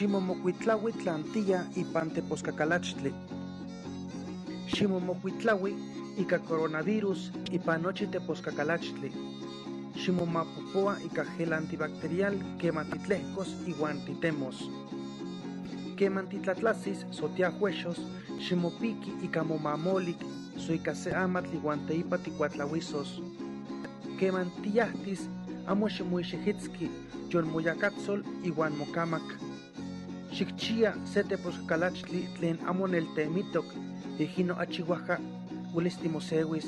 Ximomocuitlaui tlantilla ipan teposcacalachtli. Ximomocuitlaui ika coronavirus ipan nochi teposcacalachtli. Ximomapopoa ika gel antibacterial queman titlehcos iuan titemos. Queman titlatlasis sotiahuexos ximopiki ika momamolik so ika se amatl iuan teipa tikuatlauisos. Queman tiyahtis amo ximoixejitski yon moyakatzol iuan mokamak. Xikchia se teposcalachtli tlen amo neltemitok ijino achihuaja uelis timosewis.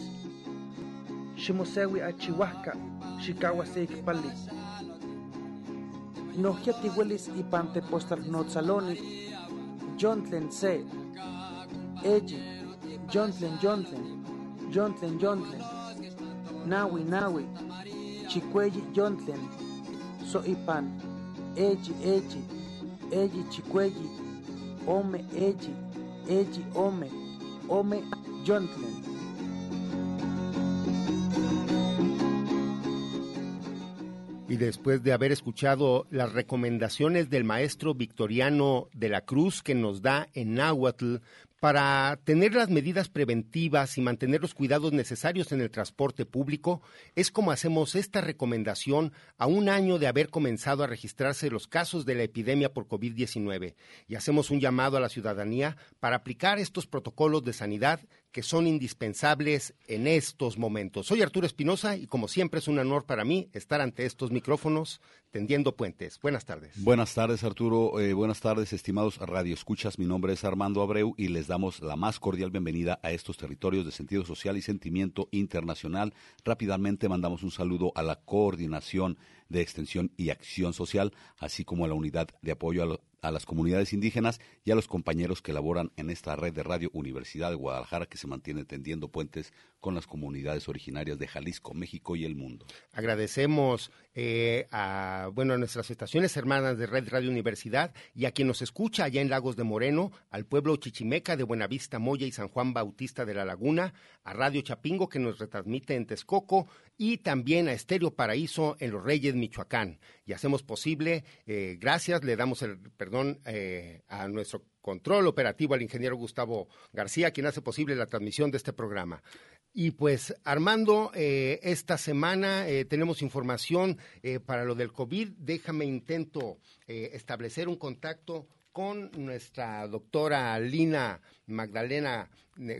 Ximosewi achihuajka xikaua se ikpali. Nohkia tiuelis ipan tepostalnotzaloni yontlen se. Eyi, yontlen yontlen, yontlen yontlen. Nawi nawi, chikueyi yontlen. So ipan, eyi eyi, eyi chikueyi, ome eyi, eyi ome, ome yontlen. Y después de haber escuchado las recomendaciones del maestro Victoriano de la Cruz que nos da en Nahuatl para tener las medidas preventivas y mantener los cuidados necesarios en el transporte público, es como hacemos esta recomendación a un año de haber comenzado a registrarse los casos de la epidemia por COVID-19 y hacemos un llamado a la ciudadanía para aplicar estos protocolos de sanidad que son indispensables en estos momentos. Soy Arturo Espinosa y como siempre es un honor para mí estar ante estos micrófonos tendiendo puentes. Buenas tardes. Buenas tardes Arturo, eh, buenas tardes estimados Radio Escuchas, mi nombre es Armando Abreu y les damos la más cordial bienvenida a estos territorios de sentido social y sentimiento internacional. Rápidamente mandamos un saludo a la coordinación de extensión y acción social, así como a la unidad de apoyo a, lo, a las comunidades indígenas y a los compañeros que laboran en esta red de radio Universidad de Guadalajara que se mantiene tendiendo puentes con las comunidades originarias de Jalisco, México y el mundo. Agradecemos eh, a, bueno, a nuestras estaciones hermanas de Red Radio Universidad y a quien nos escucha allá en Lagos de Moreno, al pueblo chichimeca de Buenavista, Moya y San Juan Bautista de la Laguna, a Radio Chapingo que nos retransmite en Texcoco y también a Estéreo Paraíso en Los Reyes, Michoacán. Y hacemos posible, eh, gracias, le damos el perdón eh, a nuestro control operativo al ingeniero Gustavo García, quien hace posible la transmisión de este programa. Y pues, Armando, eh, esta semana eh, tenemos información eh, para lo del COVID. Déjame intento establecer un contacto con nuestra doctora Lina Magdalena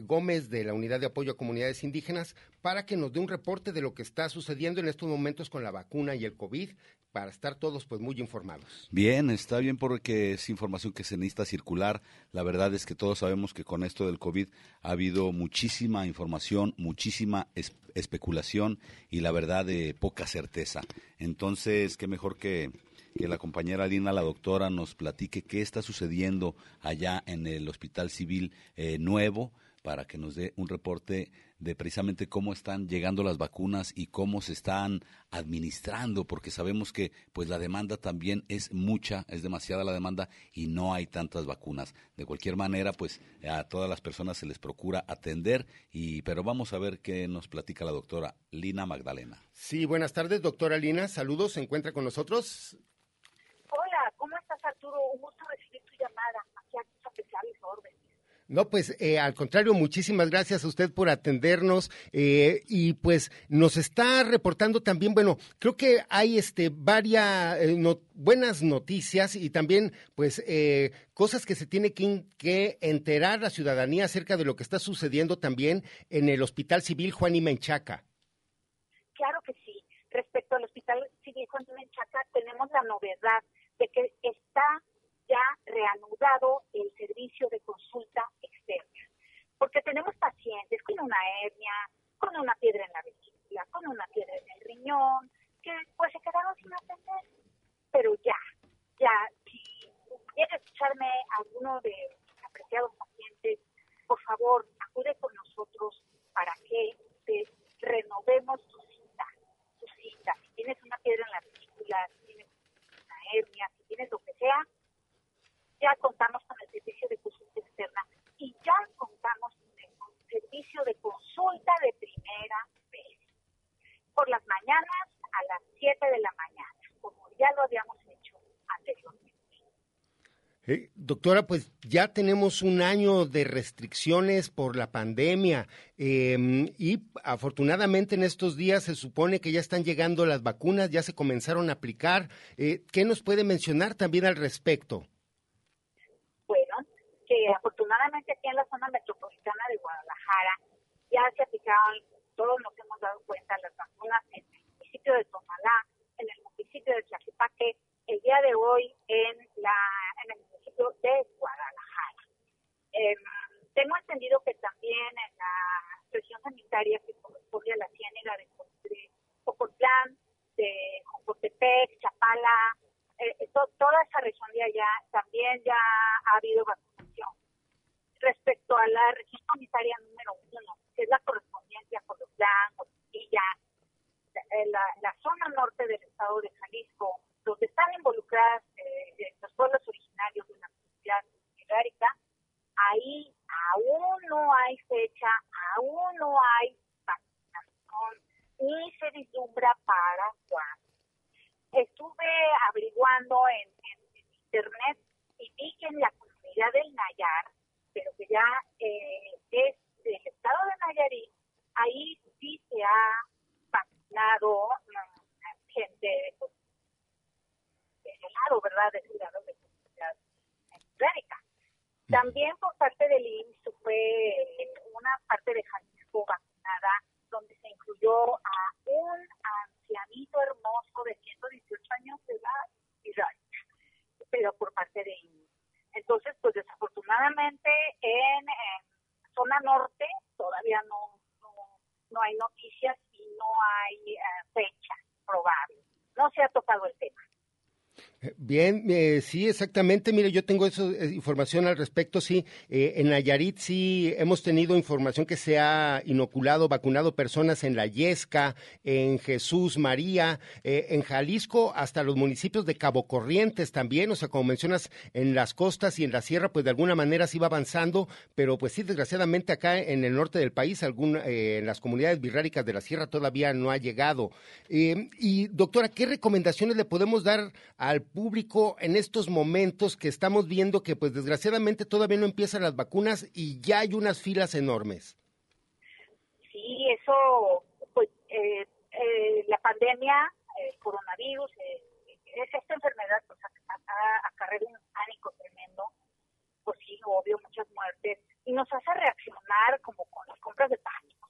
Gómez de la Unidad de Apoyo a Comunidades Indígenas para que nos dé un reporte de lo que está sucediendo en estos momentos con la vacuna y el COVID para estar todos pues muy informados. Bien, está bien porque es información que se necesita circular. La verdad es que todos sabemos que con esto del COVID ha habido muchísima información, muchísima es especulación y la verdad de poca certeza. Entonces, qué mejor que que la compañera Lina, la doctora, nos platique qué está sucediendo allá en el Hospital Civil eh, Nuevo para que nos dé un reporte de precisamente cómo están llegando las vacunas y cómo se están administrando, porque sabemos que pues la demanda también es mucha, es demasiada la demanda y no hay tantas vacunas. De cualquier manera, pues a todas las personas se les procura atender y pero vamos a ver qué nos platica la doctora Lina Magdalena. Sí, buenas tardes, doctora Lina, saludos, se encuentra con nosotros. Hola, ¿cómo estás Arturo? Un gusto recibir tu llamada aquí a tus. No, pues eh, al contrario, muchísimas gracias a usted por atendernos eh, y pues nos está reportando también, bueno, creo que hay este varias eh, buenas noticias y también pues eh, cosas que se tiene que, que, enterar la ciudadanía acerca de lo que está sucediendo también en el Hospital Civil Juan y Menchaca. Claro que sí. Respecto al Hospital Civil Juan y Menchaca, tenemos la novedad de que está ya reanudado el servicio de consulta externa. Porque tenemos pacientes con una hernia, con una piedra en la vesícula, con una piedra en el riñón, que pues se quedaron sin atender. Pero ya, ya, si quiere escucharme alguno de mis apreciados pacientes, por favor, acude con nosotros para que te renovemos tu cita, tu cita. Si tienes una piedra en la vesícula, si tienes una hernia, si tienes lo que sea, ya contamos con el servicio de consulta externa y ya contamos con el servicio de consulta de primera vez. Por las mañanas a las 7 de la mañana, como ya lo habíamos hecho anteriormente. Eh, doctora, pues ya tenemos un año de restricciones por la pandemia em, y afortunadamente en estos días se supone que ya están llegando las vacunas, ya se comenzaron a aplicar. Eh, ¿Qué nos puede mencionar también al respecto? Bueno, que aquí en la zona metropolitana de Guadalajara ya se aplicaron, todos nos hemos dado cuenta, las vacunas en el municipio de Tonalá, en el municipio de Tlaquepaque, el día de hoy en, la, en el de Guadalajara. Em, tengo entendido que también en la región sanitaria que corresponde a la ciénaga de, Cocotlán, de Jocotepec, Chapala, eh, eh toda esa región de allá también ya ha habido vacunación. Respecto a la región sanitaria número uno, que es la correspondiente a Cocotlán, Costilla, la, la zona norte del estado de Jalisco, donde están involucradas eh, los pueblos originarios de la comunidad ibérica, ahí aún no hay fecha, aún no hay vacunación, ni se vislumbra para cuándo. Estuve averiguando en, internet y vi que en la comunidad del Nayar, pero que ya eh, es del estado de Nayarit, ahí sí se ha vacunado mm, gente pues, lado, ¿verdad?, del lado de comunidad clérica. También por parte del IMSS fue una parte de Jalisco vacunada, donde se incluyó a un ancianito hermoso de 118 años de edad, pero por parte de IMSS. Entonces, pues desafortunadamente en, zona norte todavía no, no, hay noticias y no hay eh, fecha probable. No se ha tocado el tema. Bien, eh, sí, exactamente. Mire, yo tengo eso, eh, información al respecto. Sí, eh, en Nayarit sí hemos tenido información que se ha inoculado, vacunado personas en La Yesca, en Jesús María, en Jalisco, hasta los municipios de Cabo Corrientes también. O sea, como mencionas, en las costas y en la sierra, pues de alguna manera sí va avanzando, pero pues sí, desgraciadamente acá en el norte del país, algún, en las comunidades birráricas de la sierra todavía no ha llegado. y doctora, ¿qué recomendaciones le podemos dar al público en estos momentos que estamos viendo que pues desgraciadamente todavía no empiezan las vacunas y ya hay unas filas enormes? Sí, eso, pues eh, eh, la pandemia, el coronavirus, eh, esta enfermedad pues ha, acarreado un pánico tremendo, pues sí, obvio, muchas muertes, y nos hace reaccionar como con las compras de pánico.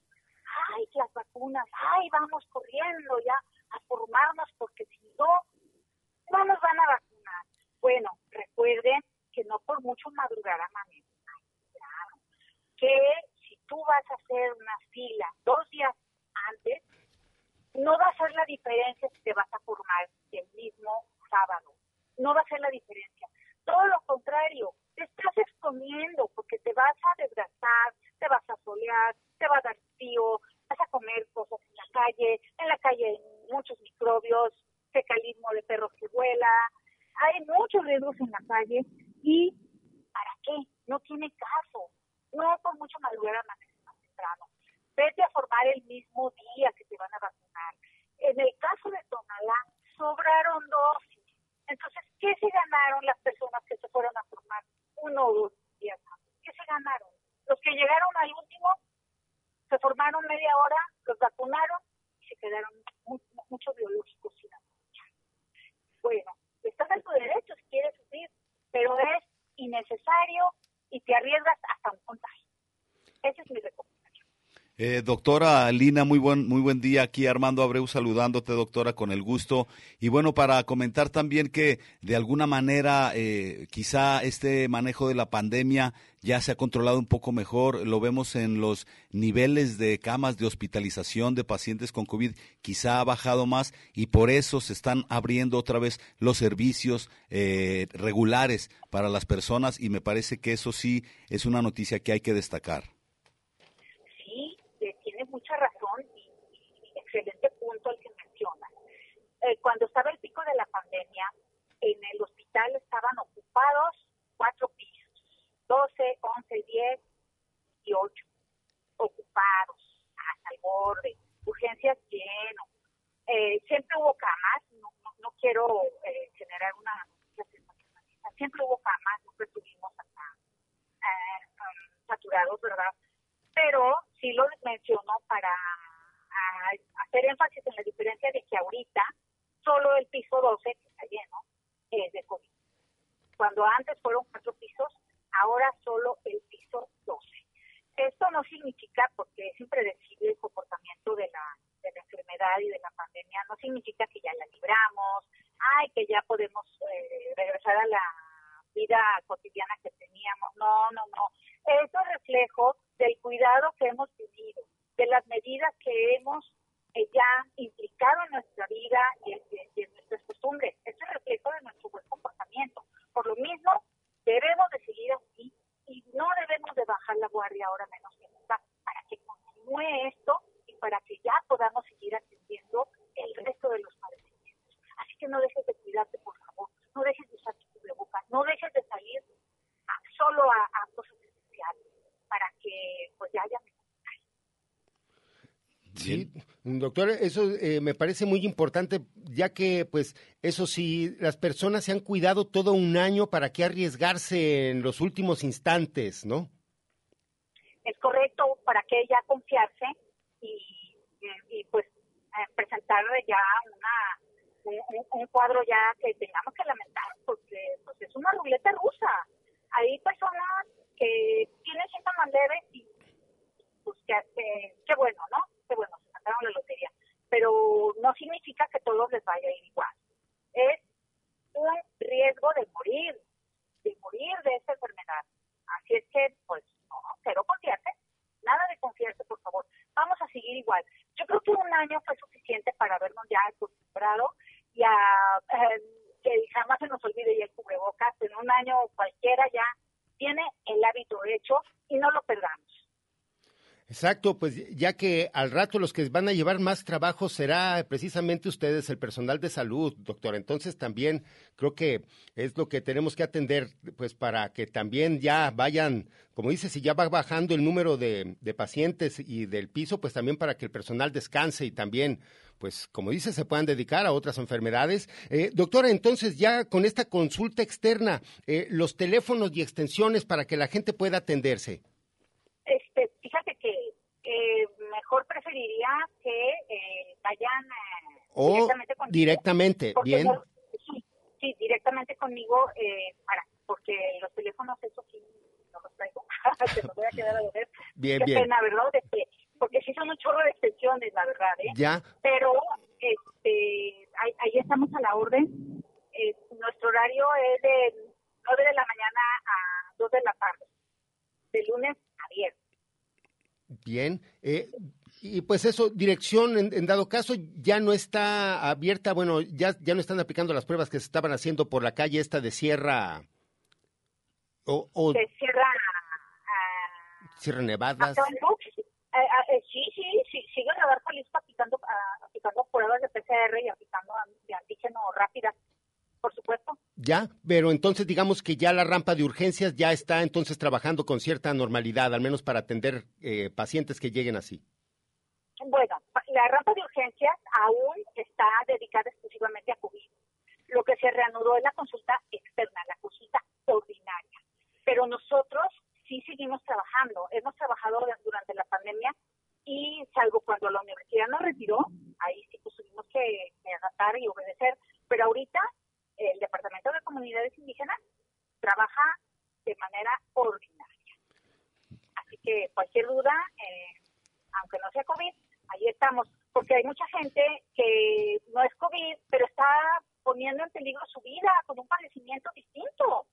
Ay, las vacunas, ay, vamos corriendo ya a formarnos porque si no, no nos van a vacunar. Bueno, recuerden que no por mucho madrugar amanece. Claro, que si tú vas a hacer una fila dos días antes, no va a ser la diferencia si te vas a formar el mismo sábado. No va a ser la diferencia. Todo lo contrario, te estás exponiendo porque te vas a desgastar, te vas a solear, te va a dar frío, vas a comer cosas en la calle, en la calle hay muchos microbios, fecalismo de perros que vuela, hay muchos riesgos en la calle y ¿para qué? No tiene caso. No por mucho madrugar más temprano. Vete a formar el mismo día que te van a vacunar. En el caso de Tonalá, sobraron dosis. Entonces, ¿qué se ganaron las personas que se fueron a formar uno o dos días antes? ¿Qué se ganaron? Los que llegaron al último se formaron media hora, los vacunaron y se quedaron muchos biológicos sin bueno, estás en tu derecho si quieres sufrir, pero es innecesario y te arriesgas hasta un contagio. Esa es mi recomendación. Eh, doctora Lina, muy buen, muy buen día. Aquí Armando Abreu saludándote, doctora, con el gusto. Y bueno, para comentar también que de alguna manera eh, quizá este manejo de la pandemia ya se ha controlado un poco mejor. Lo vemos en los niveles de camas de hospitalización de pacientes con COVID, quizá ha bajado más y por eso se están abriendo otra vez los servicios eh, regulares para las personas y me parece que eso sí es una noticia que hay que destacar excelente este punto el que menciona. Eh, cuando estaba el pico de la pandemia, en el hospital estaban ocupados cuatro pisos, 12, 11, 10 y 8, ocupados hasta el borde, urgencias lleno. Eh, siempre hubo camas, no, no, no quiero eh, generar una sensacionalista, siempre hubo camas, nunca estuvimos hasta, eh, um, saturados, ¿verdad? Pero sí lo menciono para hacer énfasis en la diferencia de que ahorita solo el piso 12, que está lleno, es de COVID. Cuando antes fueron cuatro pisos, ahora solo el piso 12. Esto no significa, porque es impredecible el comportamiento de la, de la enfermedad y de la pandemia, no significa que ya la libramos, ay, que ya podemos eh, regresar a la vida cotidiana que teníamos. No, no, no. Es reflejo del cuidado que hemos tenido, de las medidas que hemos eh, ya implicado en nuestra vida y en, nuestras costumbres. Esto es reflejo de nuestro buen comportamiento. Por lo mismo, debemos de seguir así y no debemos de bajar la guardia ahora menos que nunca para que continúe esto y para que ya podamos seguir atendiendo el resto de los padecimientos. Así que no dejes de cuidarte, por favor. No dejes de usar tu cubrebocas. No dejes de salir solo a, a cosas especiales para que pues ya haya Sí, doctor, eso eh, me parece muy importante, ya que, pues, eso sí, las personas se han cuidado todo un año, ¿para qué arriesgarse en los últimos instantes, no? Es correcto, ¿para qué ya confiarse y, y, pues, eh, presentar ya una, un, cuadro ya que tengamos que lamentar, porque pues, es una ruleta rusa. Hay personas que tienen síntomas leves y, pues, que, qué bueno, ¿no? Bueno, se sacaron la lotería, pero no significa que todos les vaya a ir igual. Es un riesgo de morir, de morir de esta enfermedad. Así es que, pues, no, pero confiarse, nada de confiarse, por favor. Vamos a seguir igual. Yo creo que un año fue suficiente para habernos ya acostumbrado y a eh, que jamás se nos olvide ya el cubrebocas. En un año cualquiera ya tiene el hábito hecho y no lo perdamos. Exacto, pues ya que al rato los que van a llevar más trabajo será precisamente ustedes, el personal de salud, doctor. Entonces también creo que es lo que tenemos que atender, pues para que también ya vayan, como dice, si ya va bajando el número de, pacientes y del piso, pues también para que el personal descanse y también, pues como dice, se puedan dedicar a otras enfermedades. Eh, doctora, entonces ya con esta consulta externa, eh, los teléfonos y extensiones para que la gente pueda atenderse. Eh, mejor preferiría que eh, vayan eh, directamente conmigo. Directamente, bien. sí, directamente conmigo, eh, para, porque los teléfonos, eso sí, no los traigo. Se los voy a quedar a ver. Bien, Qué bien. pena, ¿verdad? De que, porque sí son un chorro de extensiones, la verdad, ¿eh? Ya. Pero, este, ahí, ahí estamos a la orden. Eh, nuestro horario es de 9 de la mañana a 2 de la tarde, de lunes a viernes. Bien. Eh, y pues eso, dirección, en, dado caso, ya no está abierta, bueno, ya, ya no están aplicando las pruebas que se estaban haciendo por la calle esta de Sierra. O, o de Sierra. Uh, Sierra Nevadas. Eh, eh, sí, sí, sí, sigue Radar Jalisco aplicando, uh, aplicando pruebas de PCR y aplicando de antígeno rápidas por supuesto. Ya, pero entonces digamos que ya la rampa de urgencias ya está entonces trabajando con cierta normalidad, al menos para atender eh, pacientes que lleguen así. Bueno, la rampa de urgencias aún está dedicada exclusivamente a COVID. Lo que se reanudó es la consulta externa, la consulta ordinaria. Pero nosotros sí seguimos trabajando. Hemos trabajado durante la pandemia y salvo cuando la universidad nos retiró, ahí sí pues tuvimos que adaptar y obedecer. Pero ahorita el Departamento de Comunidades Indígenas trabaja de manera ordinaria. Así que cualquier duda, eh, aunque no sea COVID, ahí estamos, porque hay mucha gente que no es COVID, pero está poniendo en peligro su vida con un padecimiento distinto.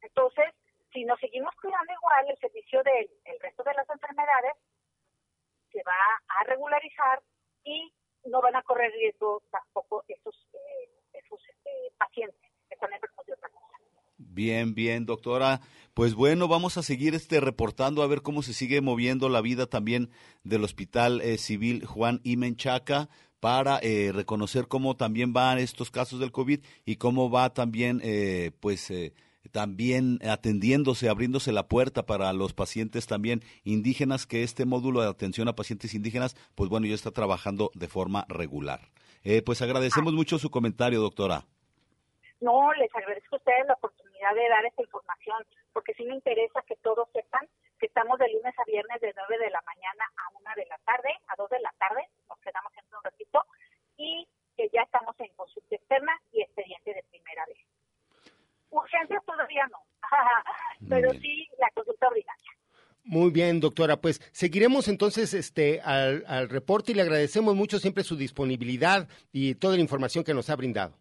Entonces, si nos seguimos cuidando igual, el servicio del resto de las enfermedades se va a regularizar y no van a correr riesgo tampoco esos eh, este, pacientes que enfermos de otra cosa. Bien, bien, doctora. Pues bueno, vamos a seguir este reportando a ver cómo se sigue moviendo la vida también del Hospital eh, Civil Juan I. Menchaca para eh, reconocer cómo también van estos casos del COVID y cómo va también, eh, pues, también atendiéndose, abriéndose la puerta para los pacientes también indígenas, que este módulo de atención a pacientes indígenas, pues bueno, ya está trabajando de forma regular. Eh, pues agradecemos mucho su comentario, doctora. No, les agradezco a ustedes la oportunidad de dar esta información, porque sí me interesa que todos sepan que estamos de lunes a viernes de 9 de la mañana a 1 de la tarde, a 2 de la tarde, nos quedamos en un ratito, y que ya estamos en consulta externa y expediente de primera vez. Urgencias todavía no, pero sí la consulta ordinaria. Muy bien, doctora. Pues seguiremos entonces este al, al reporte y le agradecemos mucho siempre su disponibilidad y toda la información que nos ha brindado.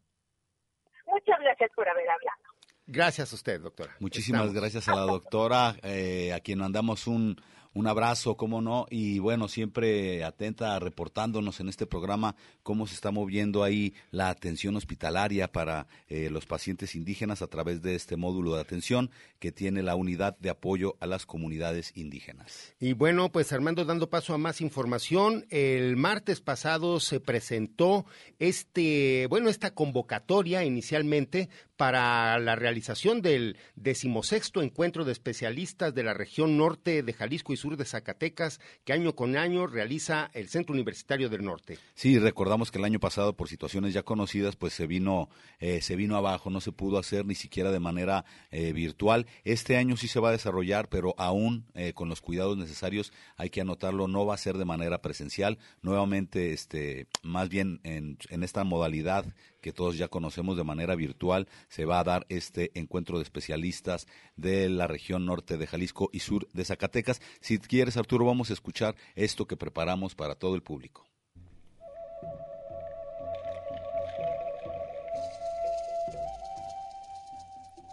Muchas gracias por haber hablado. Gracias a usted, doctora. Muchísimas gracias a la doctora, eh, a quien mandamos un, un abrazo, cómo no, y bueno, siempre atenta reportándonos en este programa cómo se está moviendo ahí la atención hospitalaria para eh, los pacientes indígenas a través de este módulo de atención que tiene la unidad de apoyo a las comunidades indígenas. Y bueno, pues Armando, dando paso a más información, el martes pasado se presentó este, bueno, esta convocatoria inicialmente para la realización del decimosexto encuentro de especialistas de la región norte de Jalisco y sur de Zacatecas, que año con año realiza el Centro Universitario del Norte. Sí, recordamos que el año pasado, por situaciones ya conocidas, pues se vino, eh, se vino abajo, no se pudo hacer ni siquiera de manera eh, virtual. Este año sí se va a desarrollar, pero aún eh, con los cuidados necesarios, hay que anotarlo, no va a ser de manera presencial. Nuevamente, este, más bien en, en esta modalidad que todos ya conocemos de manera virtual, se va a dar este encuentro de especialistas de la región norte de Jalisco y sur de Zacatecas. Si quieres, Arturo, vamos a escuchar esto que preparamos para todo el público.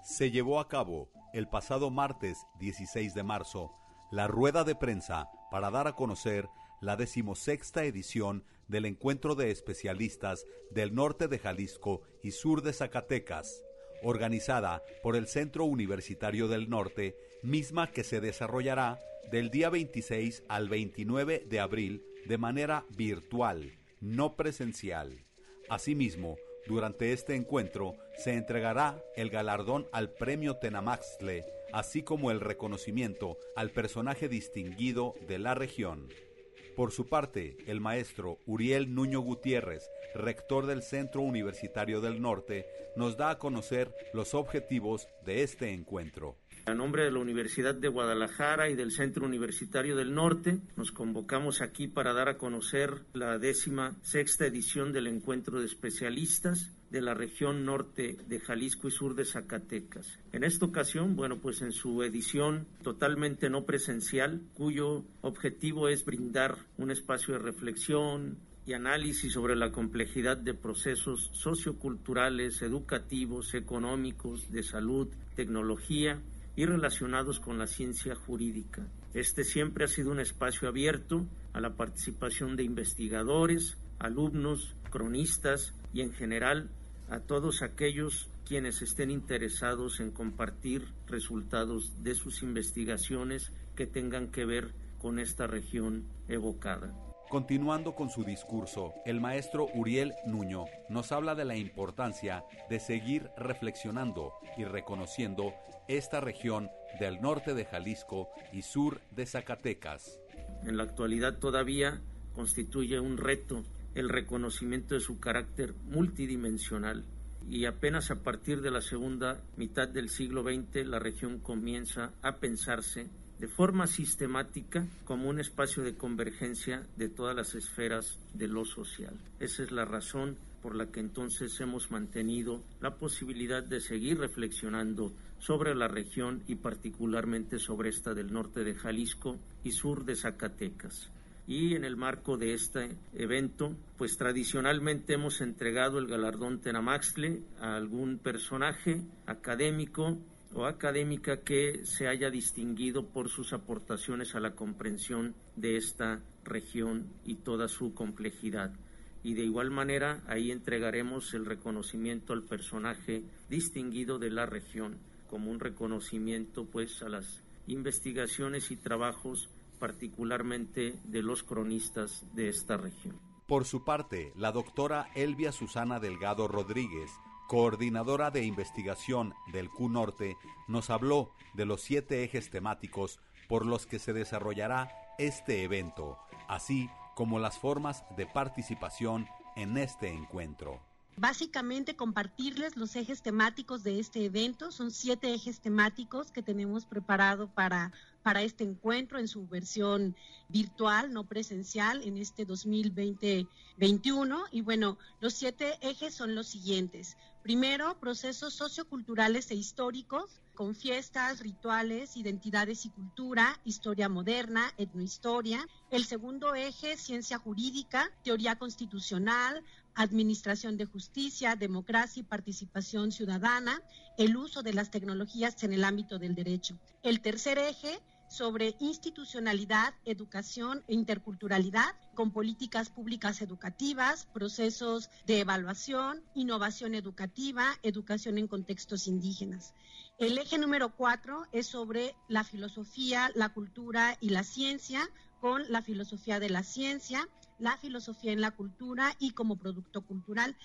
Se llevó a cabo el pasado martes 16 de marzo la rueda de prensa para dar a conocer la decimosexta edición del encuentro de especialistas del norte de Jalisco y sur de Zacatecas, organizada por el Centro Universitario del Norte, misma que se desarrollará del día 26 al 29 de abril de manera virtual, no presencial. Asimismo, durante este encuentro se entregará el galardón al Premio Tenamaxtle, así como el reconocimiento al personaje distinguido de la región. Por su parte, el maestro Uriel Nuño Gutiérrez, rector del Centro Universitario del Norte, nos da a conocer los objetivos de este encuentro. A nombre de la Universidad de Guadalajara y del Centro Universitario del Norte, nos convocamos aquí para dar a conocer la décima sexta edición del encuentro de especialistas de la región norte de Jalisco y sur de Zacatecas. En esta ocasión, bueno, pues en su edición totalmente no presencial, cuyo objetivo es brindar un espacio de reflexión, y análisis sobre la complejidad de procesos socioculturales, educativos, económicos, de salud, tecnología y relacionados con la ciencia jurídica. Este siempre ha sido un espacio abierto a la participación de investigadores, alumnos, cronistas y en general a todos aquellos quienes estén interesados en compartir resultados de sus investigaciones que tengan que ver con esta región evocada. Continuando con su discurso, el maestro Uriel Nuño nos habla de la importancia de seguir reflexionando y reconociendo esta región del norte de Jalisco y sur de Zacatecas. En la actualidad todavía constituye un reto el reconocimiento de su carácter multidimensional y apenas a partir de la segunda mitad del siglo XX la región comienza a pensarse de forma sistemática como un espacio de convergencia de todas las esferas de lo social. Esa es la razón por la que entonces hemos mantenido la posibilidad de seguir reflexionando sobre la región y particularmente sobre esta del norte de Jalisco y sur de Zacatecas y en el marco de este evento, pues tradicionalmente hemos entregado el galardón Tenamaxle a algún personaje académico o académica que se haya distinguido por sus aportaciones a la comprensión de esta región y toda su complejidad. Y de igual manera ahí entregaremos el reconocimiento al personaje distinguido de la región como un reconocimiento pues a las investigaciones y trabajos particularmente de los cronistas de esta región. Por su parte, la doctora Elvia Susana Delgado Rodríguez, coordinadora de investigación del Q Norte, nos habló de los siete ejes temáticos por los que se desarrollará este evento, así como las formas de participación en este encuentro. Básicamente compartirles los ejes temáticos de este evento. Son siete ejes temáticos que tenemos preparado para, para este encuentro en su versión virtual, no presencial, en este 2020-21. Y bueno, los siete ejes son los siguientes. Primero, procesos socioculturales e históricos, con fiestas, rituales, identidades y cultura, historia moderna, etnohistoria. El segundo eje, ciencia jurídica, teoría constitucional, administración de justicia, democracia y participación ciudadana, el uso de las tecnologías en el ámbito del derecho. El tercer eje, sobre institucionalidad, educación e interculturalidad, con políticas públicas educativas, procesos de evaluación, innovación educativa, educación en contextos indígenas. El eje número cuatro es sobre la filosofía, la cultura y la ciencia, con la filosofía de la ciencia, la filosofía en la cultura y como producto cultural.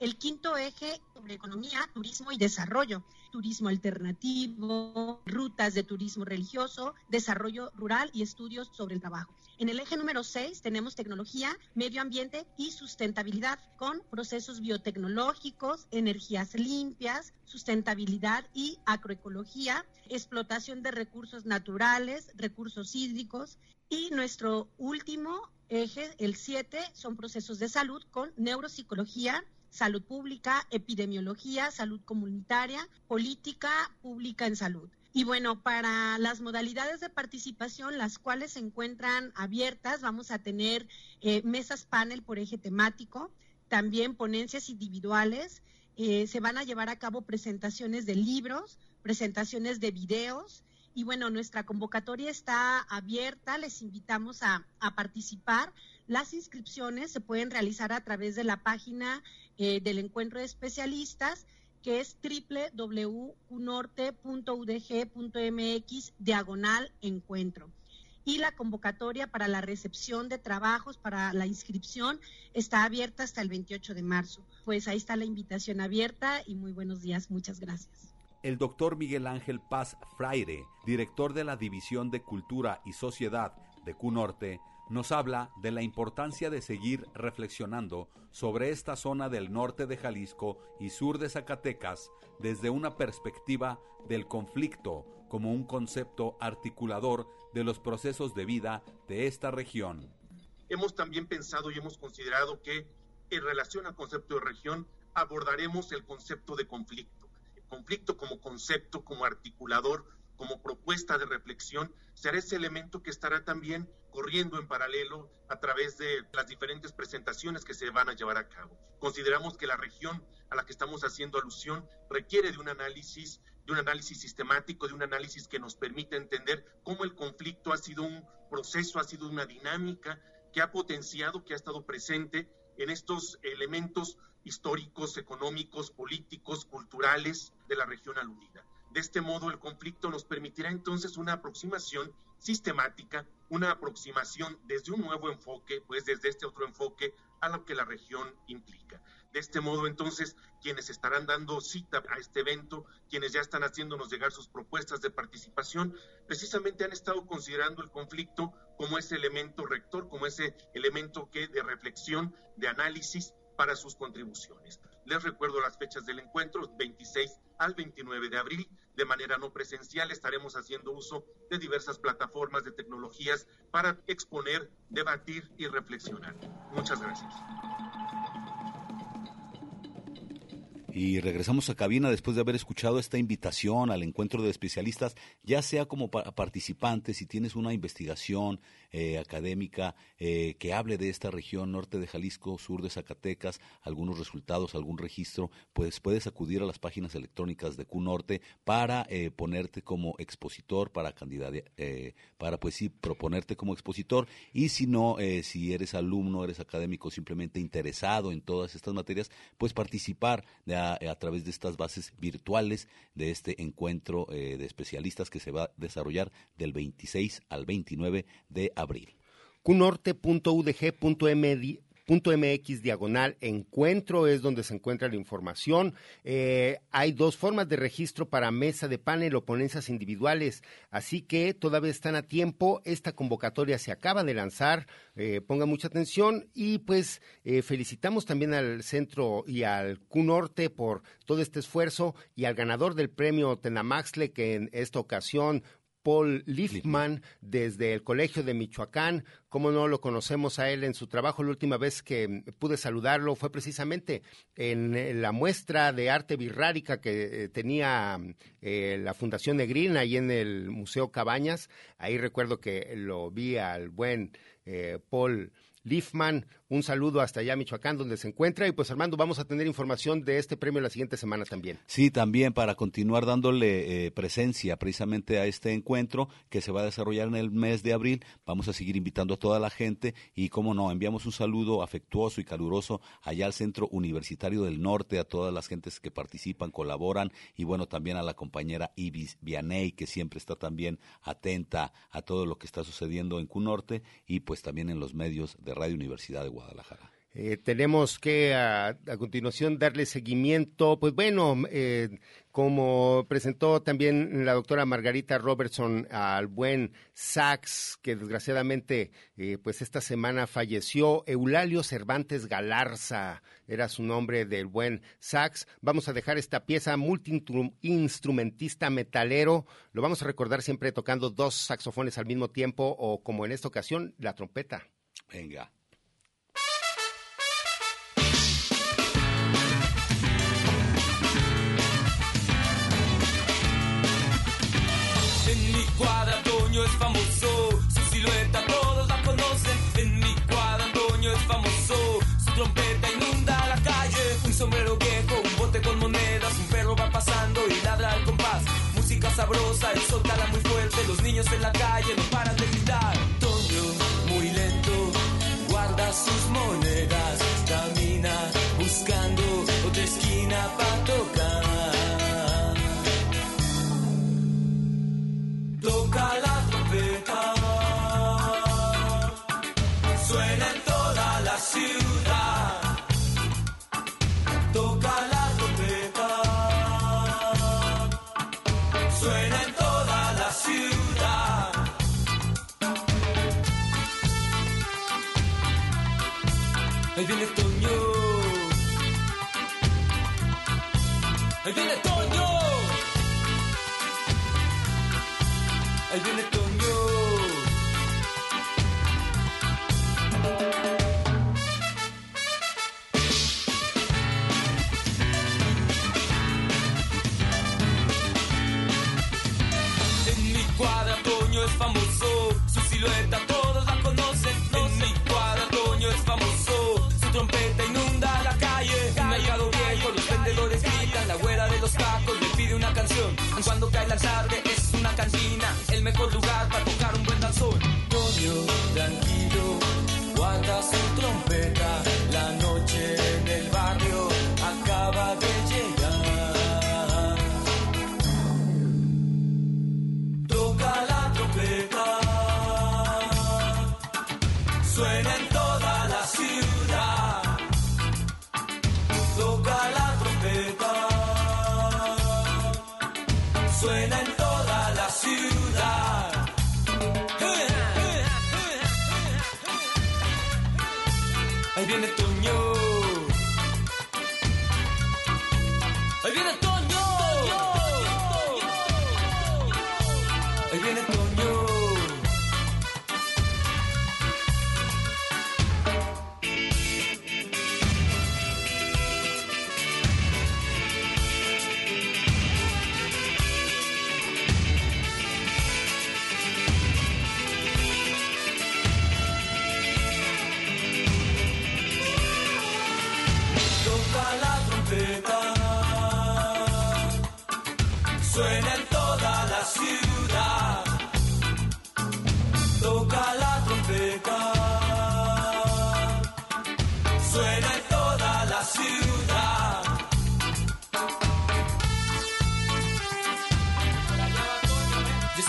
El quinto eje sobre economía, turismo y desarrollo, turismo alternativo, rutas de turismo religioso, desarrollo rural y estudios sobre el trabajo. En el eje número seis tenemos tecnología, medio ambiente y sustentabilidad con procesos biotecnológicos, energías limpias, sustentabilidad y agroecología, explotación de recursos naturales, recursos hídricos y nuestro último eje, el siete, son procesos de salud con neuropsicología, salud pública, epidemiología, salud comunitaria, política pública en salud. Y bueno, para las modalidades de participación, las cuales se encuentran abiertas, vamos a tener eh, mesas panel por eje temático, también ponencias individuales, eh, se van a llevar a cabo presentaciones de libros, presentaciones de videos, y bueno, nuestra convocatoria está abierta, les invitamos a, participar. Las inscripciones se pueden realizar a través de la página eh, del encuentro de especialistas, que es www.unorte.udg.mx diagonal encuentro. Y la convocatoria para la recepción de trabajos, para la inscripción, está abierta hasta el 28 de marzo. Pues ahí está la invitación abierta y muy buenos días. Muchas gracias. El doctor Miguel Ángel Paz Fraire, director de la División de Cultura y Sociedad de CUNORTE, nos habla de la importancia de seguir reflexionando sobre esta zona del norte de Jalisco y sur de Zacatecas desde una perspectiva del conflicto como un concepto articulador de los procesos de vida de esta región. Hemos también pensado y hemos considerado que en relación al concepto de región abordaremos el concepto de conflicto. Conflicto como concepto, como articulador, como propuesta de reflexión, será ese elemento que estará también corriendo en paralelo a través de las diferentes presentaciones que se van a llevar a cabo. Consideramos que la región a la que estamos haciendo alusión requiere de un análisis, de un análisis sistemático, de un análisis que nos permita entender cómo el conflicto ha sido un proceso, ha sido una dinámica que ha potenciado, que ha estado presente en estos elementos históricos, económicos, políticos, culturales de la región aludida. De este modo, el conflicto nos permitirá entonces una aproximación sistemática, una aproximación desde un nuevo enfoque, pues desde este otro enfoque a lo que la región implica. De este modo, entonces, quienes estarán dando cita a este evento, quienes ya están haciéndonos llegar sus propuestas de participación, precisamente han estado considerando el conflicto como ese elemento rector, como ese elemento que de reflexión, de análisis para sus contribuciones. Les recuerdo las fechas del encuentro, 26 al 29 de abril. De manera no presencial estaremos haciendo uso de diversas plataformas de tecnologías para exponer, debatir y reflexionar. Muchas gracias. Y regresamos a cabina después de haber escuchado esta invitación al encuentro de especialistas, ya sea como participante, si tienes una investigación eh, académica eh, que hable de esta región norte de Jalisco, sur de Zacatecas, algunos resultados, algún registro, pues puedes acudir a las páginas electrónicas de QNorte para eh, ponerte como expositor, para candidato, para pues sí, proponerte como expositor. Y si no, si eres alumno, eres académico, simplemente interesado en todas estas materias, pues participar de a, través de estas bases virtuales de este encuentro eh, de especialistas que se va a desarrollar del 26 al 29 de abril. .mx diagonal encuentro es donde se encuentra la información. Eh, hay dos formas de registro para mesa de panel o ponencias individuales, así que todavía están a tiempo. Esta convocatoria se acaba de lanzar, eh, ponga mucha atención y pues eh, felicitamos también al centro y al Q Norte por todo este esfuerzo y al ganador del premio Tenamaxle que en esta ocasión Paul Liefman desde el Colegio de Michoacán. ¿Cómo no lo conocemos a él en su trabajo? La última vez que pude saludarlo fue precisamente en la muestra de arte birrárica que eh, tenía eh, la Fundación Negrina ahí en el Museo Cabañas. Ahí recuerdo que lo vi al buen eh, Paul Liefman. Un saludo hasta allá, Michoacán, donde se encuentra. Y pues, Armando, vamos a tener información de este premio la siguiente semana también. Sí, también para continuar dándole eh, presencia precisamente a este encuentro que se va a desarrollar en el mes de abril. Vamos a seguir invitando a toda la gente y, como no, enviamos un saludo afectuoso y caluroso allá al Centro Universitario del Norte, a todas las gentes que participan, colaboran y, bueno, también a la compañera Ibis Vianey, que siempre está también atenta a todo lo que está sucediendo en Cunorte y, pues, también en los medios de Radio Universidad de Guadalajara. Eh, tenemos que a, continuación darle seguimiento, pues bueno, eh, como presentó también la doctora Margarita Robertson al buen Sax, que desgraciadamente eh, pues esta semana falleció, Eulalio Cervantes Galarza era su nombre del buen Sax. Vamos a dejar esta pieza multiinstrumentista metalero, lo vamos a recordar siempre tocando dos saxofones al mismo tiempo o como en esta ocasión la trompeta. Venga. En mi cuadra Toño es famoso, su silueta todos la conocen. En mi cuadra Toño es famoso, su trompeta inunda la calle. Un sombrero viejo, un bote con monedas, un perro va pasando y ladra al compás. Música sabrosa y soltala muy fuerte, los niños en la calle no paran de gritar. Sus monedas, camina buscando otra esquina para tocar. Viene Toño. Viene Toño. Ahí viene Toño. En mi cuadra Toño es famoso, su silueta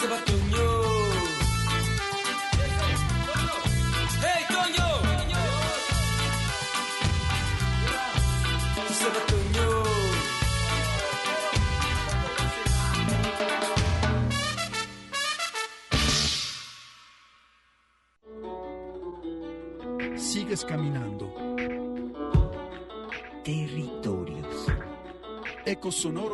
va caminando. Territorios. Ecos sonoros.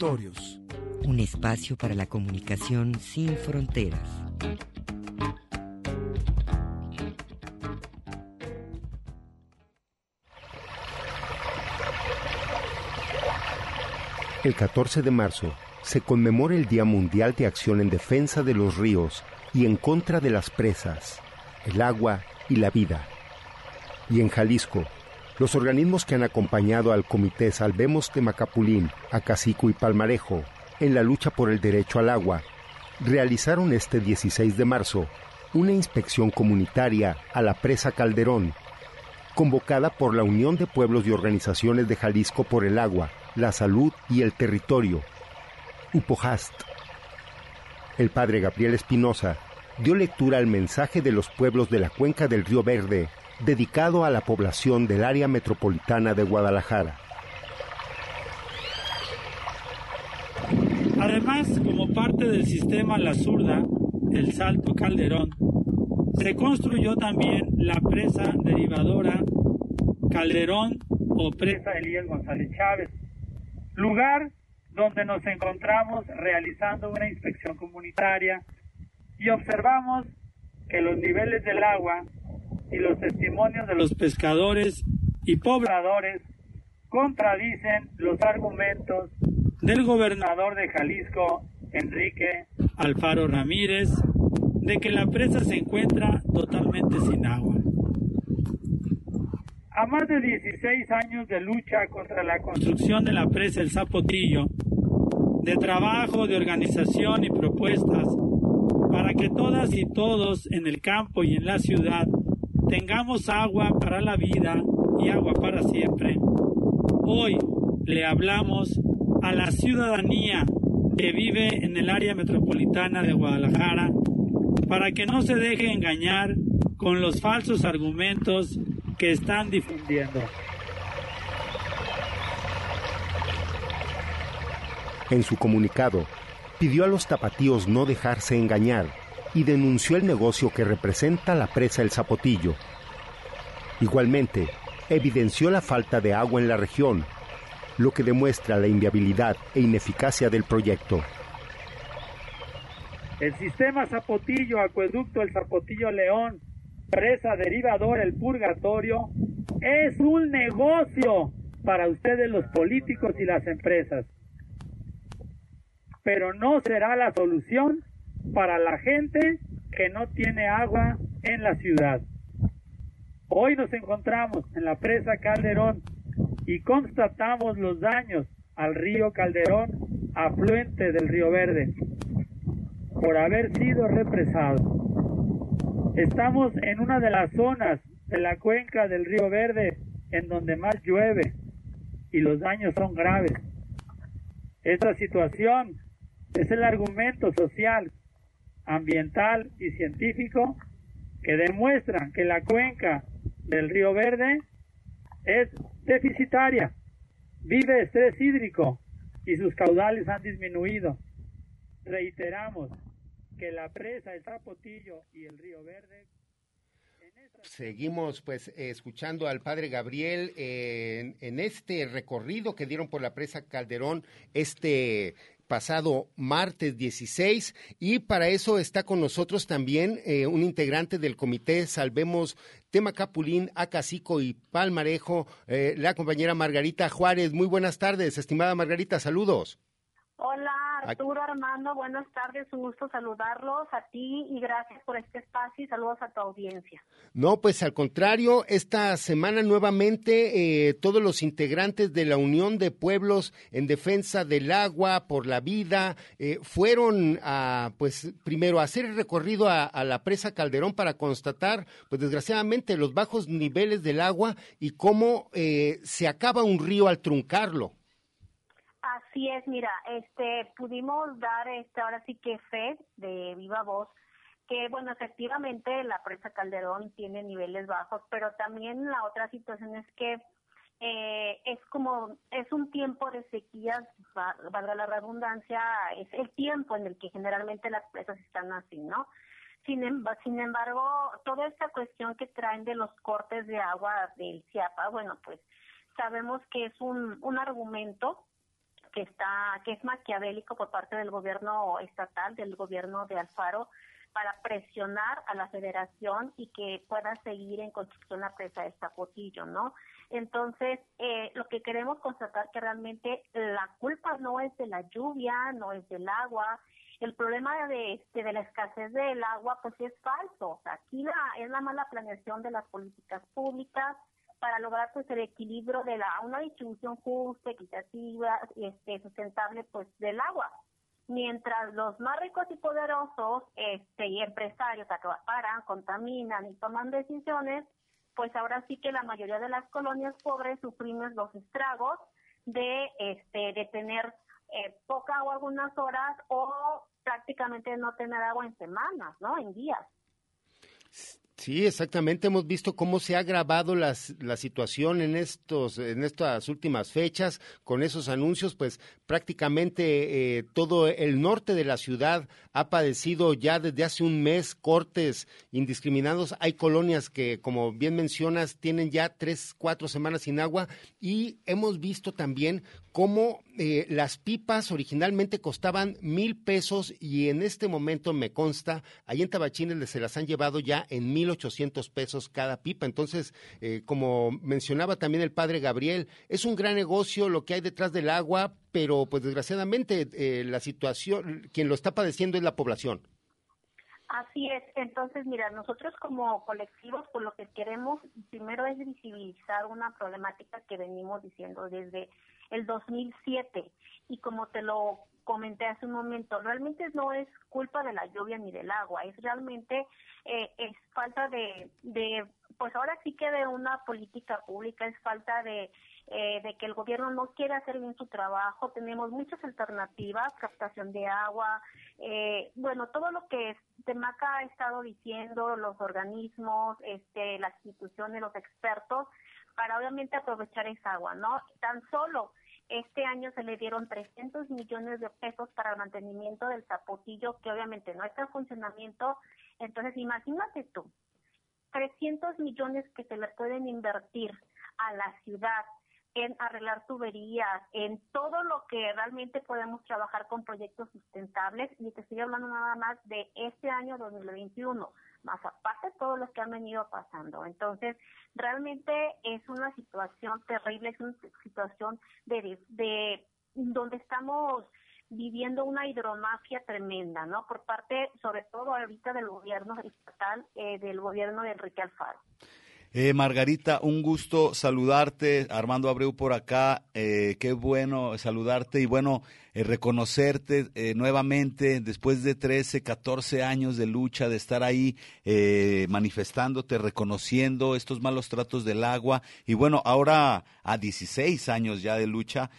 Territorios. Un espacio para la comunicación sin fronteras. El 14 de marzo se conmemora el Día Mundial de Acción en Defensa de los Ríos y en contra de las presas, el agua y la vida. Y en Jalisco, los organismos que han acompañado al Comité Salvemos Temacapulín, Acacico y Palmarejo en la lucha por el derecho al agua, realizaron este 16 de marzo una inspección comunitaria a la presa Calderón, convocada por la Unión de Pueblos y Organizaciones de Jalisco por el Agua, la Salud y el Territorio, UPOJAST. El padre Gabriel Espinosa dio lectura al mensaje de los pueblos de la cuenca del Río Verde, dedicado a la población del área metropolitana de Guadalajara. Además, como parte del sistema La Zurda, el Salto Calderón, se construyó también la presa derivadora Calderón o presa Elías González Chávez, lugar donde nos encontramos realizando una inspección comunitaria y observamos que los niveles del agua y los testimonios de los pescadores y pobladores contradicen los argumentos del gobernador de Jalisco, Enrique Alfaro Ramírez, de que la presa se encuentra totalmente sin agua. A más de 16 años de lucha contra la construcción de la presa El Zapotillo, de trabajo, de organización y propuestas para que todas y todos en el campo y en la ciudad tengamos agua para la vida y agua para siempre. Hoy le hablamos a la ciudadanía que vive en el área metropolitana de Guadalajara para que no se deje engañar con los falsos argumentos que están difundiendo. En su comunicado, pidió a los tapatíos no dejarse engañar y denunció el negocio que representa la presa El Zapotillo. Igualmente, evidenció la falta de agua en la región, lo que demuestra la inviabilidad e ineficacia del proyecto. El sistema Zapotillo, acueducto El Zapotillo León, presa derivadora El Purgatorio, es un negocio para ustedes los políticos y las empresas pero no será la solución para la gente que no tiene agua en la ciudad. Hoy nos encontramos en la presa Calderón y constatamos los daños al río Calderón, afluente del río Verde, por haber sido represado. Estamos en una de las zonas de la cuenca del río Verde en donde más llueve y los daños son graves. Esta situación es el argumento social, ambiental y científico que demuestra que la cuenca del río Verde es deficitaria, vive estrés hídrico y sus caudales han disminuido. Reiteramos que la presa, el Zapotillo y el río Verde Seguimos pues escuchando al padre Gabriel en, en, este recorrido que dieron por la presa Calderón este pasado martes 16 y para eso está con nosotros también eh, un integrante del comité Salvemos Tema Capulín, Acacico y Palmarejo, eh, la compañera Margarita Juárez. Muy buenas tardes, estimada Margarita, saludos. Hola Arturo Armando, buenas tardes, un gusto saludarlos a ti y gracias por este espacio y saludos a tu audiencia. No, pues al contrario, esta semana nuevamente eh, todos los integrantes de la Unión de Pueblos en Defensa del Agua por la Vida eh, fueron a, pues primero a hacer el recorrido a, la presa Calderón para constatar, pues desgraciadamente los bajos niveles del agua y cómo eh, se acaba un río al truncarlo. Así es, mira, este, pudimos dar, este, ahora sí que fe de viva voz, que bueno, efectivamente la presa Calderón tiene niveles bajos, pero también la otra situación es que eh, es como, es un tiempo de sequías, valga la redundancia, es el tiempo en el que generalmente las presas están así, ¿no? Sin, sin embargo, toda esta cuestión que traen de los cortes de agua del CIAPA, bueno, pues sabemos que es un, un argumento que está que es maquiavélico por parte del gobierno estatal, del gobierno de Alfaro, para presionar a la federación y que pueda seguir en construcción la presa de Zapotillo, ¿no? Entonces, eh, lo que queremos constatar que realmente la culpa no es de la lluvia, no es del agua, el problema de, este, de la escasez del agua, pues es falso. O sea, aquí la, es la mala planeación de las políticas públicas para lograr pues el equilibrio de la una distribución justa, equitativa, este, sustentable pues del agua mientras los más ricos y poderosos este, y empresarios acaparan, contaminan y toman decisiones, pues ahora sí que la mayoría de las colonias pobres sufrimos los estragos de, este, de tener eh, poca agua algunas horas o prácticamente no tener agua en semanas, ¿no? En días. Sí, exactamente. Hemos visto cómo se ha agravado la situación en estos, en estas últimas fechas con esos anuncios. Pues prácticamente eh, todo el norte de la ciudad ha padecido ya desde hace un mes cortes indiscriminados. Hay colonias que, como bien mencionas, tienen ya tres, cuatro semanas sin agua y hemos visto también cómo eh, las pipas originalmente costaban mil pesos y en este momento me consta, ahí en Tabachines se las han llevado ya en mil ochocientos pesos cada pipa. Entonces, eh, como mencionaba también el padre Gabriel, es un gran negocio lo que hay detrás del agua, pero pues desgraciadamente eh, la situación, quien lo está padeciendo es la población. Así es, entonces mira, nosotros como colectivos, pues lo que queremos primero es visibilizar una problemática que venimos diciendo desde el 2007 y como te lo comenté hace un momento, realmente no es culpa de la lluvia ni del agua, es realmente eh, es falta de, de, pues ahora sí que de una política pública, es falta de, eh, de que el gobierno no quiere hacer bien su trabajo, tenemos muchas alternativas, captación de agua, eh, bueno, todo lo que Temaca ha estado diciendo, los organismos, este, las instituciones, los expertos, para obviamente aprovechar esa agua, ¿no? Tan solo este año se le dieron 300 millones de pesos para el mantenimiento del zapotillo, que obviamente no está en funcionamiento. Entonces, imagínate tú, 300 millones que se le pueden invertir a la ciudad en arreglar tuberías, en todo lo que realmente podemos trabajar con proyectos sustentables. Y te estoy hablando nada más de este año 2021 más aparte todos los que han venido pasando. Entonces, realmente es una situación terrible, es una situación de, de donde estamos viviendo una hidromafia tremenda, ¿no? Por parte, sobre todo ahorita del gobierno estatal, eh, del gobierno de Enrique Alfaro. Eh, Margarita, un gusto saludarte. Armando Abreu por acá. Eh, qué bueno saludarte y bueno, eh, reconocerte eh, nuevamente después de 13, 14 años de lucha, de estar ahí eh, manifestándote, reconociendo estos malos tratos del agua y bueno, ahora a 16 años ya de lucha,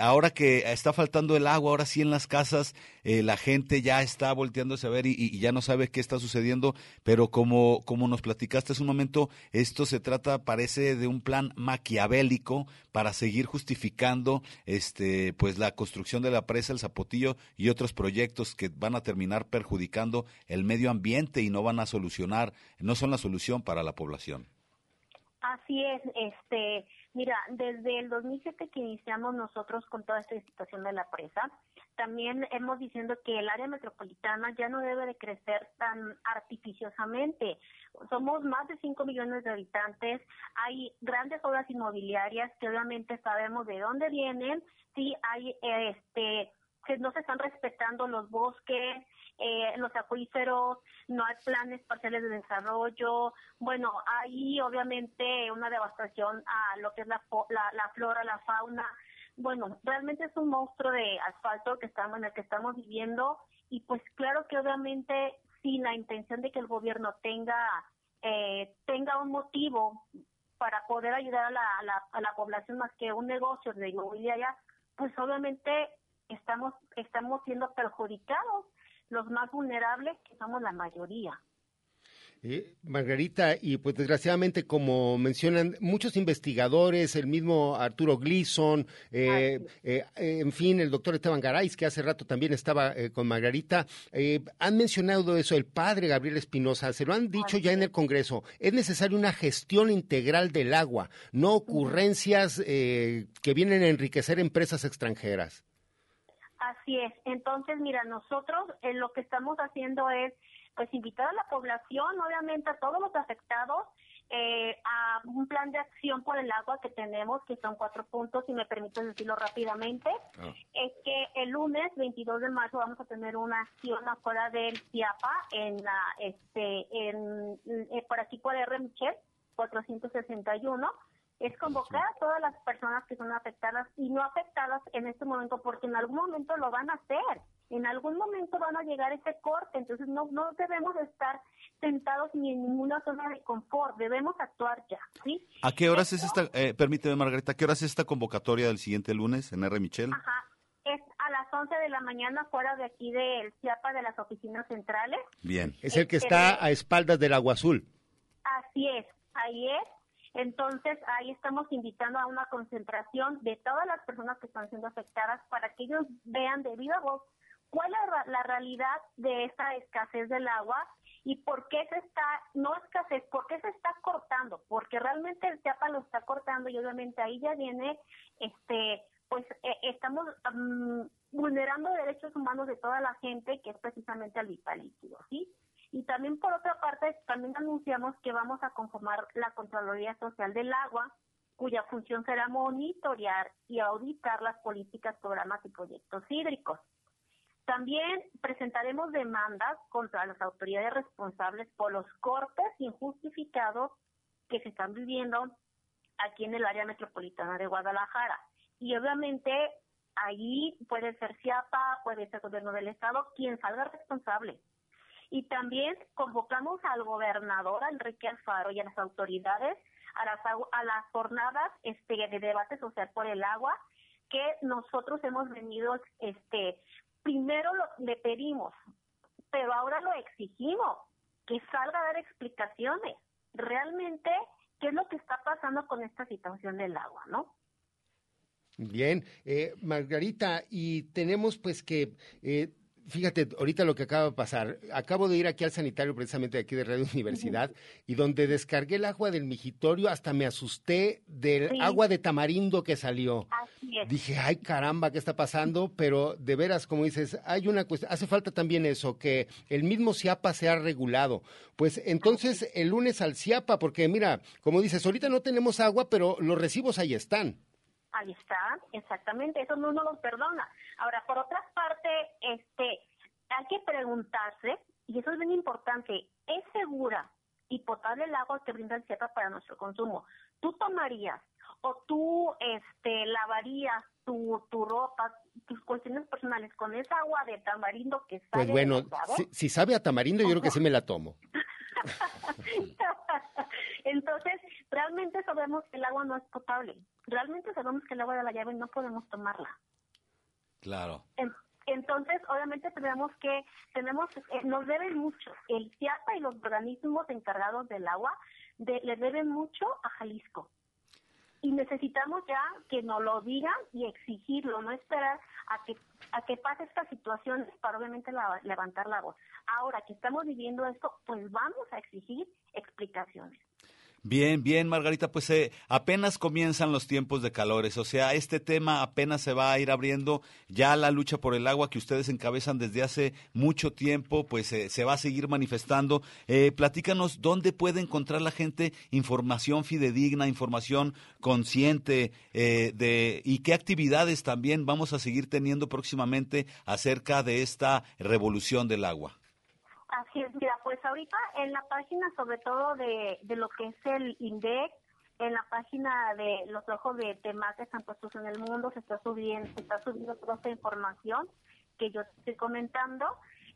ahora que está faltando el agua, ahora sí en las casas la gente ya está volteándose a ver y, y, ya no sabe qué está sucediendo, pero como, como nos platicaste hace un momento, esto se trata, parece de un plan maquiavélico para seguir justificando este pues la construcción de la presa El Zapotillo y otros proyectos que van a terminar perjudicando el medio ambiente y no van a solucionar, no son la solución para la población. Así es, este, mira, desde el 2007 que iniciamos nosotros con toda esta situación de la presa, también hemos diciendo que el área metropolitana ya no debe de crecer tan artificiosamente. Somos más de 5 millones de habitantes, hay grandes obras inmobiliarias que obviamente sabemos de dónde vienen, sí hay este que no se están respetando los bosques, eh, los acuíferos, no hay planes parciales de desarrollo. Bueno, hay obviamente una devastación a lo que es la, la, flora, la fauna bueno, realmente es un monstruo de asfalto que estamos en el que estamos viviendo y pues claro que obviamente sin la intención de que el gobierno tenga eh, tenga un motivo para poder ayudar a la, a la, a la población más que un negocio de inmobiliaria, pues obviamente estamos estamos siendo perjudicados los más vulnerables que somos la mayoría. Eh, Margarita, y pues desgraciadamente, como mencionan muchos investigadores, el mismo Arturo Gleason, eh, eh, en fin, el doctor Esteban Garay, que hace rato también estaba con Margarita, han mencionado eso, el padre Gabriel Espinosa, se lo han dicho ya en el Congreso, es necesaria una gestión integral del agua, no ocurrencias que vienen a enriquecer empresas extranjeras. Así es. Entonces, mira, nosotros lo que estamos haciendo es pues invitar a la población, obviamente a todos los afectados, eh, a un plan de acción por el agua que tenemos, que son cuatro puntos, si me permites decirlo rápidamente, ah. es que el lunes 22 de marzo vamos a tener una acción afuera del CIAPA, en la, este, en, eh, por aquí por R. Michel, 461, es convocar a todas las personas que son afectadas y no afectadas en este momento, porque en algún momento lo van a hacer, en algún momento van a llegar ese corte, entonces no, no debemos estar sentados ni en ninguna zona de confort, debemos actuar ya, ¿sí? ¿A qué horas es esta, eh, permíteme Margarita, ¿a qué horas es esta convocatoria del siguiente lunes en R. Michel? Ajá, es a las 11 de la mañana fuera de aquí del CIAPA de las oficinas centrales. Bien, es el que está a espaldas del Agua Azul. Así es, ahí es entonces, ahí estamos invitando a una concentración de todas las personas que están siendo afectadas para que ellos vean de viva voz cuál es la, realidad de esta escasez del agua y por qué se está, no escasez, por qué se está cortando, porque realmente el CIAPA lo está cortando y obviamente ahí ya viene, este, pues eh, estamos mm, vulnerando derechos humanos de toda la gente que es precisamente el vital líquido, ¿sí? Y también por otra parte, también anunciamos que vamos a conformar la Contraloría Social del Agua, cuya función será monitorear y auditar las políticas, programas y proyectos hídricos. También presentaremos demandas contra las autoridades responsables por los cortes injustificados que se están viviendo aquí en el área metropolitana de Guadalajara. Y obviamente ahí puede ser CIAPA, puede ser gobierno del estado, quien salga responsable. Y también convocamos al gobernador Enrique Alfaro y a las autoridades a las, a las jornadas este, de debate social por el agua que nosotros hemos venido, este, primero le pedimos, pero ahora lo exigimos, que salga a dar explicaciones. Realmente, ¿qué es lo que está pasando con esta situación del agua, no? Bien, eh, Margarita, y tenemos pues que eh, Fíjate, ahorita lo que acaba de pasar. Acabo de ir aquí al sanitario precisamente de aquí de Radio Universidad y donde descargué el agua del migitorio hasta me asusté del agua de tamarindo que salió. Dije, ay caramba, ¿qué está pasando? Pero de veras, como dices, hay una cuestión, hace falta también eso, que el mismo CIAPA sea regulado. Pues entonces el lunes al CIAPA, porque mira, como dices, ahorita no tenemos agua, pero los recibos ahí están. Ahí está, exactamente, eso no nos lo perdona. Ahora, por otra parte, este, hay que preguntarse, y eso es bien importante, ¿es segura y potable el agua que brinda el CIEPA para nuestro consumo? ¿Tú tomarías o tú este, lavarías tu, tu ropa, tus cuestiones personales con esa agua de tamarindo que sale Pues bueno, si, sabe a tamarindo, yo creo que sí me la tomo. Entonces, realmente sabemos que el agua no es potable. Realmente sabemos que el agua de la llave no podemos tomarla. Claro. Entonces, obviamente tenemos que, tenemos, eh, nos deben mucho. El CIAPA y los organismos encargados del agua le deben mucho a Jalisco. Y necesitamos ya que nos lo digan y exigirlo, no esperar a que a que pase esta situación para obviamente levantar la voz. Ahora que estamos viviendo esto, pues vamos a exigir explicaciones. Bien, bien, Margarita, pues eh, apenas comienzan los tiempos de calores, o sea, este tema apenas se va a ir abriendo, ya la lucha por el agua que ustedes encabezan desde hace mucho tiempo, pues eh, se va a seguir manifestando. Eh, platícanos dónde puede encontrar la gente información fidedigna, información consciente de y qué actividades también vamos a seguir teniendo próximamente acerca de esta revolución del agua. Ahorita en la página sobre todo de, de lo que es el INDEC, en la página de los ojos de temas que están puestos en el mundo se está subiendo, se está subiendo toda esta información que yo estoy comentando.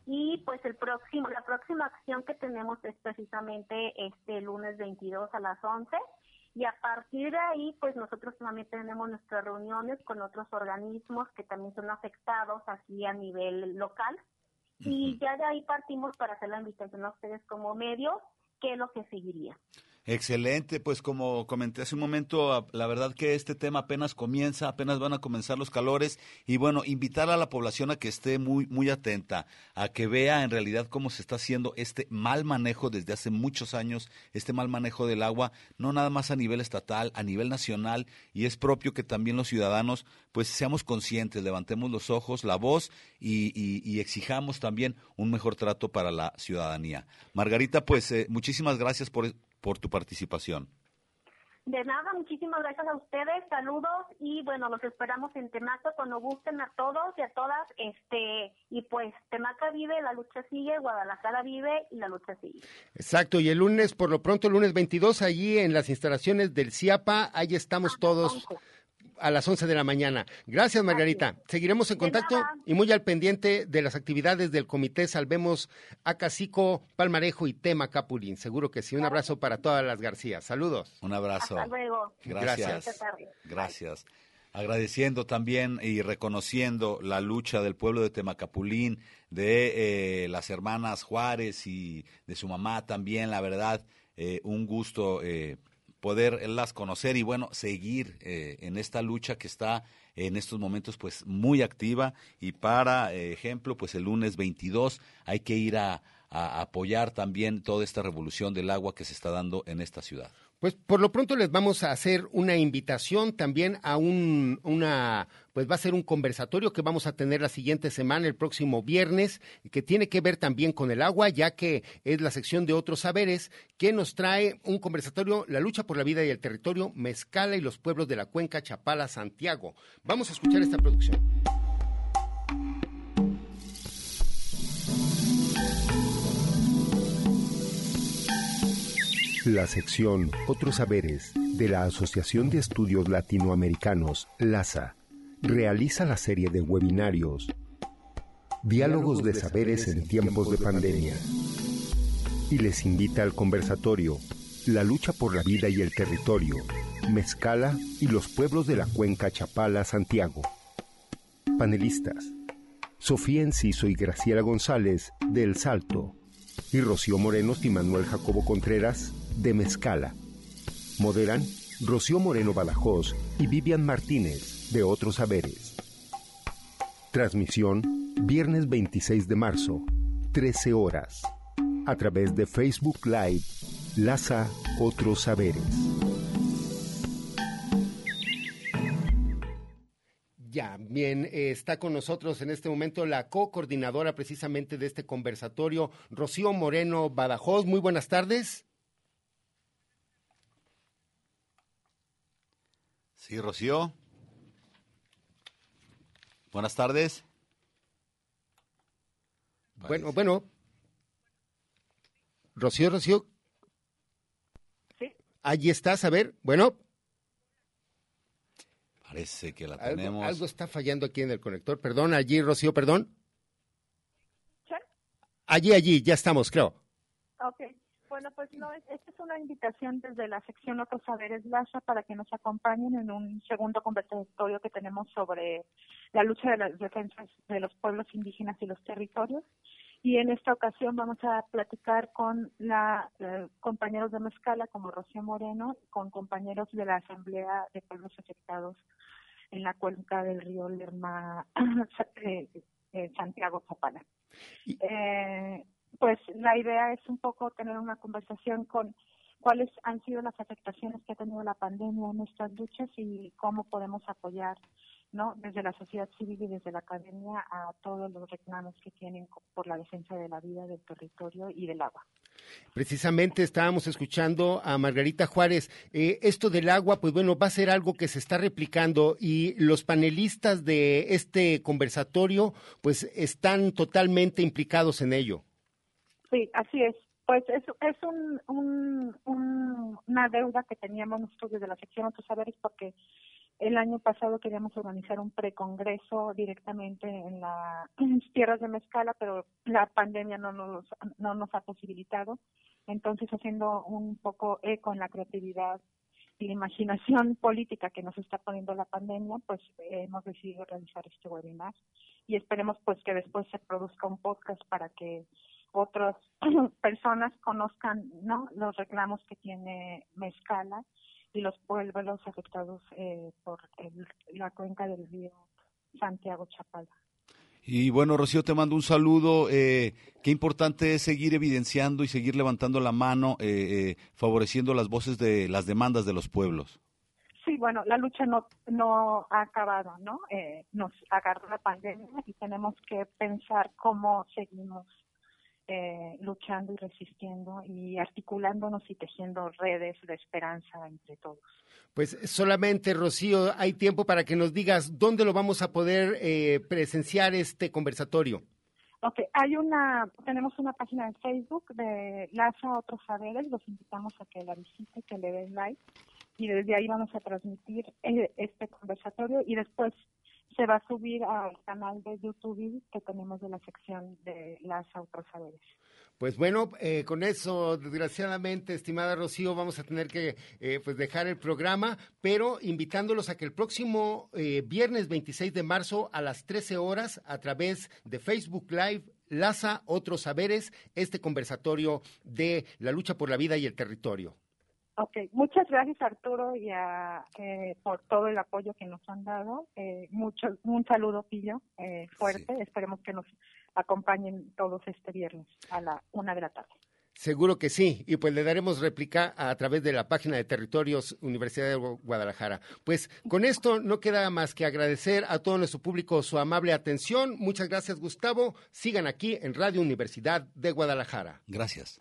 Y pues el próximo, la próxima acción que tenemos es precisamente este lunes 22 a las 11 y a partir de ahí pues nosotros también tenemos nuestras reuniones con otros organismos que también son afectados aquí a nivel local y ya de ahí partimos para hacer la invitación a ustedes como medios qué es lo que seguiría. Excelente, pues como comenté hace un momento, la verdad que este tema apenas comienza, apenas van a comenzar los calores y bueno, invitar a la población a que esté muy muy atenta, a que vea en realidad cómo se está haciendo este mal manejo desde hace muchos años, este mal manejo del agua, no nada más a nivel estatal, a nivel nacional y es propio que también los ciudadanos pues seamos conscientes, levantemos los ojos, la voz y, y, exijamos también un mejor trato para la ciudadanía. Margarita, pues eh, muchísimas gracias por por tu participación. De nada, muchísimas gracias a ustedes, saludos y bueno, los esperamos en Temaca cuando gusten a todos y a todas, este y pues Temaca vive, la lucha sigue, Guadalajara vive y la lucha sigue. Exacto, y el lunes, por lo pronto, el lunes 22, allí en las instalaciones del CIAPA, ahí estamos ah, todos a las 11 de la mañana. Gracias, Margarita. Seguiremos en contacto y muy al pendiente de las actividades del Comité Salvemos a Cacico, Palmarejo y Tema Capulín. Seguro que sí. Un abrazo para todas las Garcías. Saludos. Un abrazo. Hasta luego. Gracias. Gracias. Agradeciendo también y reconociendo la lucha del pueblo de Temacapulín, de eh, las hermanas Juárez y de su mamá también, la verdad, eh, un gusto eh, poderlas conocer y bueno, seguir eh, en esta lucha que está en estos momentos pues muy activa y para ejemplo pues el lunes 22 hay que ir a apoyar también toda esta revolución del agua que se está dando en esta ciudad. Pues por lo pronto les vamos a hacer una invitación también a un, una, pues va a ser un conversatorio que vamos a tener la siguiente semana, el próximo viernes, que tiene que ver también con el agua, ya que es la sección de otros saberes, que nos trae un conversatorio, la lucha por la vida y el territorio, Mezcala y los pueblos de la cuenca Chapala, Santiago. Vamos a escuchar esta producción. La sección Otros Saberes de la Asociación de Estudios Latinoamericanos, LASA, realiza la serie de webinarios Diálogos de Saberes en tiempos de pandemia y les invita al conversatorio La lucha por la vida y el territorio, Mezcala y los pueblos de la cuenca Chapala, Santiago. Panelistas: Sofía Enciso y Graciela González de El Salto y Rocío Morenos y Manuel Jacobo Contreras de Mezcala. Moderan Rocío Moreno Badajoz y Vivian Martínez de Otros Saberes. Transmisión viernes 26 de marzo, 13 horas, a través de Facebook Live, Laza Otros Saberes. Ya, bien, eh, está con nosotros en este momento la co-coordinadora precisamente de este conversatorio, Rocío Moreno Badajoz. Muy buenas tardes. Sí, Rocío. Buenas tardes. Bueno, bueno. Rocío, Rocío. Sí. Allí estás, a ver, bueno. Parece que la tenemos. Algo está fallando aquí en el conector. Perdón, allí, Rocío, perdón. ¿Sí? Allí, allí, ya estamos, creo. Ok. Bueno, pues no, esta es una invitación desde la sección Otros Saberes Laza para que nos acompañen en un segundo conversatorio que tenemos sobre la lucha de las defensas de los pueblos indígenas y los territorios. Y en esta ocasión vamos a platicar con la eh, compañeros de Mezcala como Rocío Moreno, con compañeros de la Asamblea de Pueblos Afectados en la cuenca del río Lerma, eh, eh, Santiago Zapala. Eh, pues la idea es un poco tener una conversación con cuáles han sido las afectaciones que ha tenido la pandemia en nuestras luchas y cómo podemos apoyar ¿no? desde la sociedad civil y desde la academia a todos los reclamos que tienen por la defensa de la vida, del territorio y del agua. Precisamente estábamos escuchando a Margarita Juárez. Eh, esto del agua, pues bueno, va a ser algo que se está replicando y los panelistas de este conversatorio, pues están totalmente implicados en ello. Sí, así es. Pues es, es un, un, una deuda que teníamos nosotros desde la sección Otros Saberes porque el año pasado queríamos organizar un precongreso directamente en, las tierras de Mezcala, pero la pandemia no nos, no nos ha posibilitado. Entonces, haciendo un poco eco en la creatividad y la imaginación política que nos está poniendo la pandemia, pues hemos decidido realizar este webinar y esperemos pues que después se produzca un podcast para que otras personas conozcan ¿no? los reclamos que tiene Mezcala y los pueblos afectados eh, por la cuenca del río Santiago Chapala. Y bueno, Rocío, te mando un saludo. Eh, qué importante es seguir evidenciando y seguir levantando la mano, eh, favoreciendo las voces de las demandas de los pueblos. Sí, bueno, la lucha no, no ha acabado, ¿no? nos agarró la pandemia y tenemos que pensar cómo seguimos eh, luchando y resistiendo y articulándonos y tejiendo redes de esperanza entre todos. Pues solamente, Rocío, hay tiempo para que nos digas dónde lo vamos a poder eh, presenciar este conversatorio. Ok, hay una, tenemos una página de Facebook de Laza Otros Saberes, los invitamos a que la visiten, que le den like y desde ahí vamos a transmitir eh, este conversatorio y después se va a subir al canal de YouTube que tenemos de la sección de las autosaberes. Pues bueno, eh, con eso, desgraciadamente, estimada Rocío, vamos a tener que eh, pues dejar el programa, pero invitándolos a que el próximo eh, viernes 26 de marzo a las 13 horas, a través de Facebook Live, Laza Otros Saberes, este conversatorio de la lucha por la vida y el territorio. Ok, muchas gracias Arturo y a, eh, por todo el apoyo que nos han dado. Eh, mucho, un saludo Pillo eh, fuerte. Esperemos que nos acompañen todos este viernes a la una de la tarde. Seguro que sí, y pues le daremos réplica a través de la página de Territorios Universidad de Guadalajara. Pues con esto no queda más que agradecer a todo nuestro público su amable atención. Muchas gracias, Gustavo. Sigan aquí en Radio Universidad de Guadalajara. Gracias.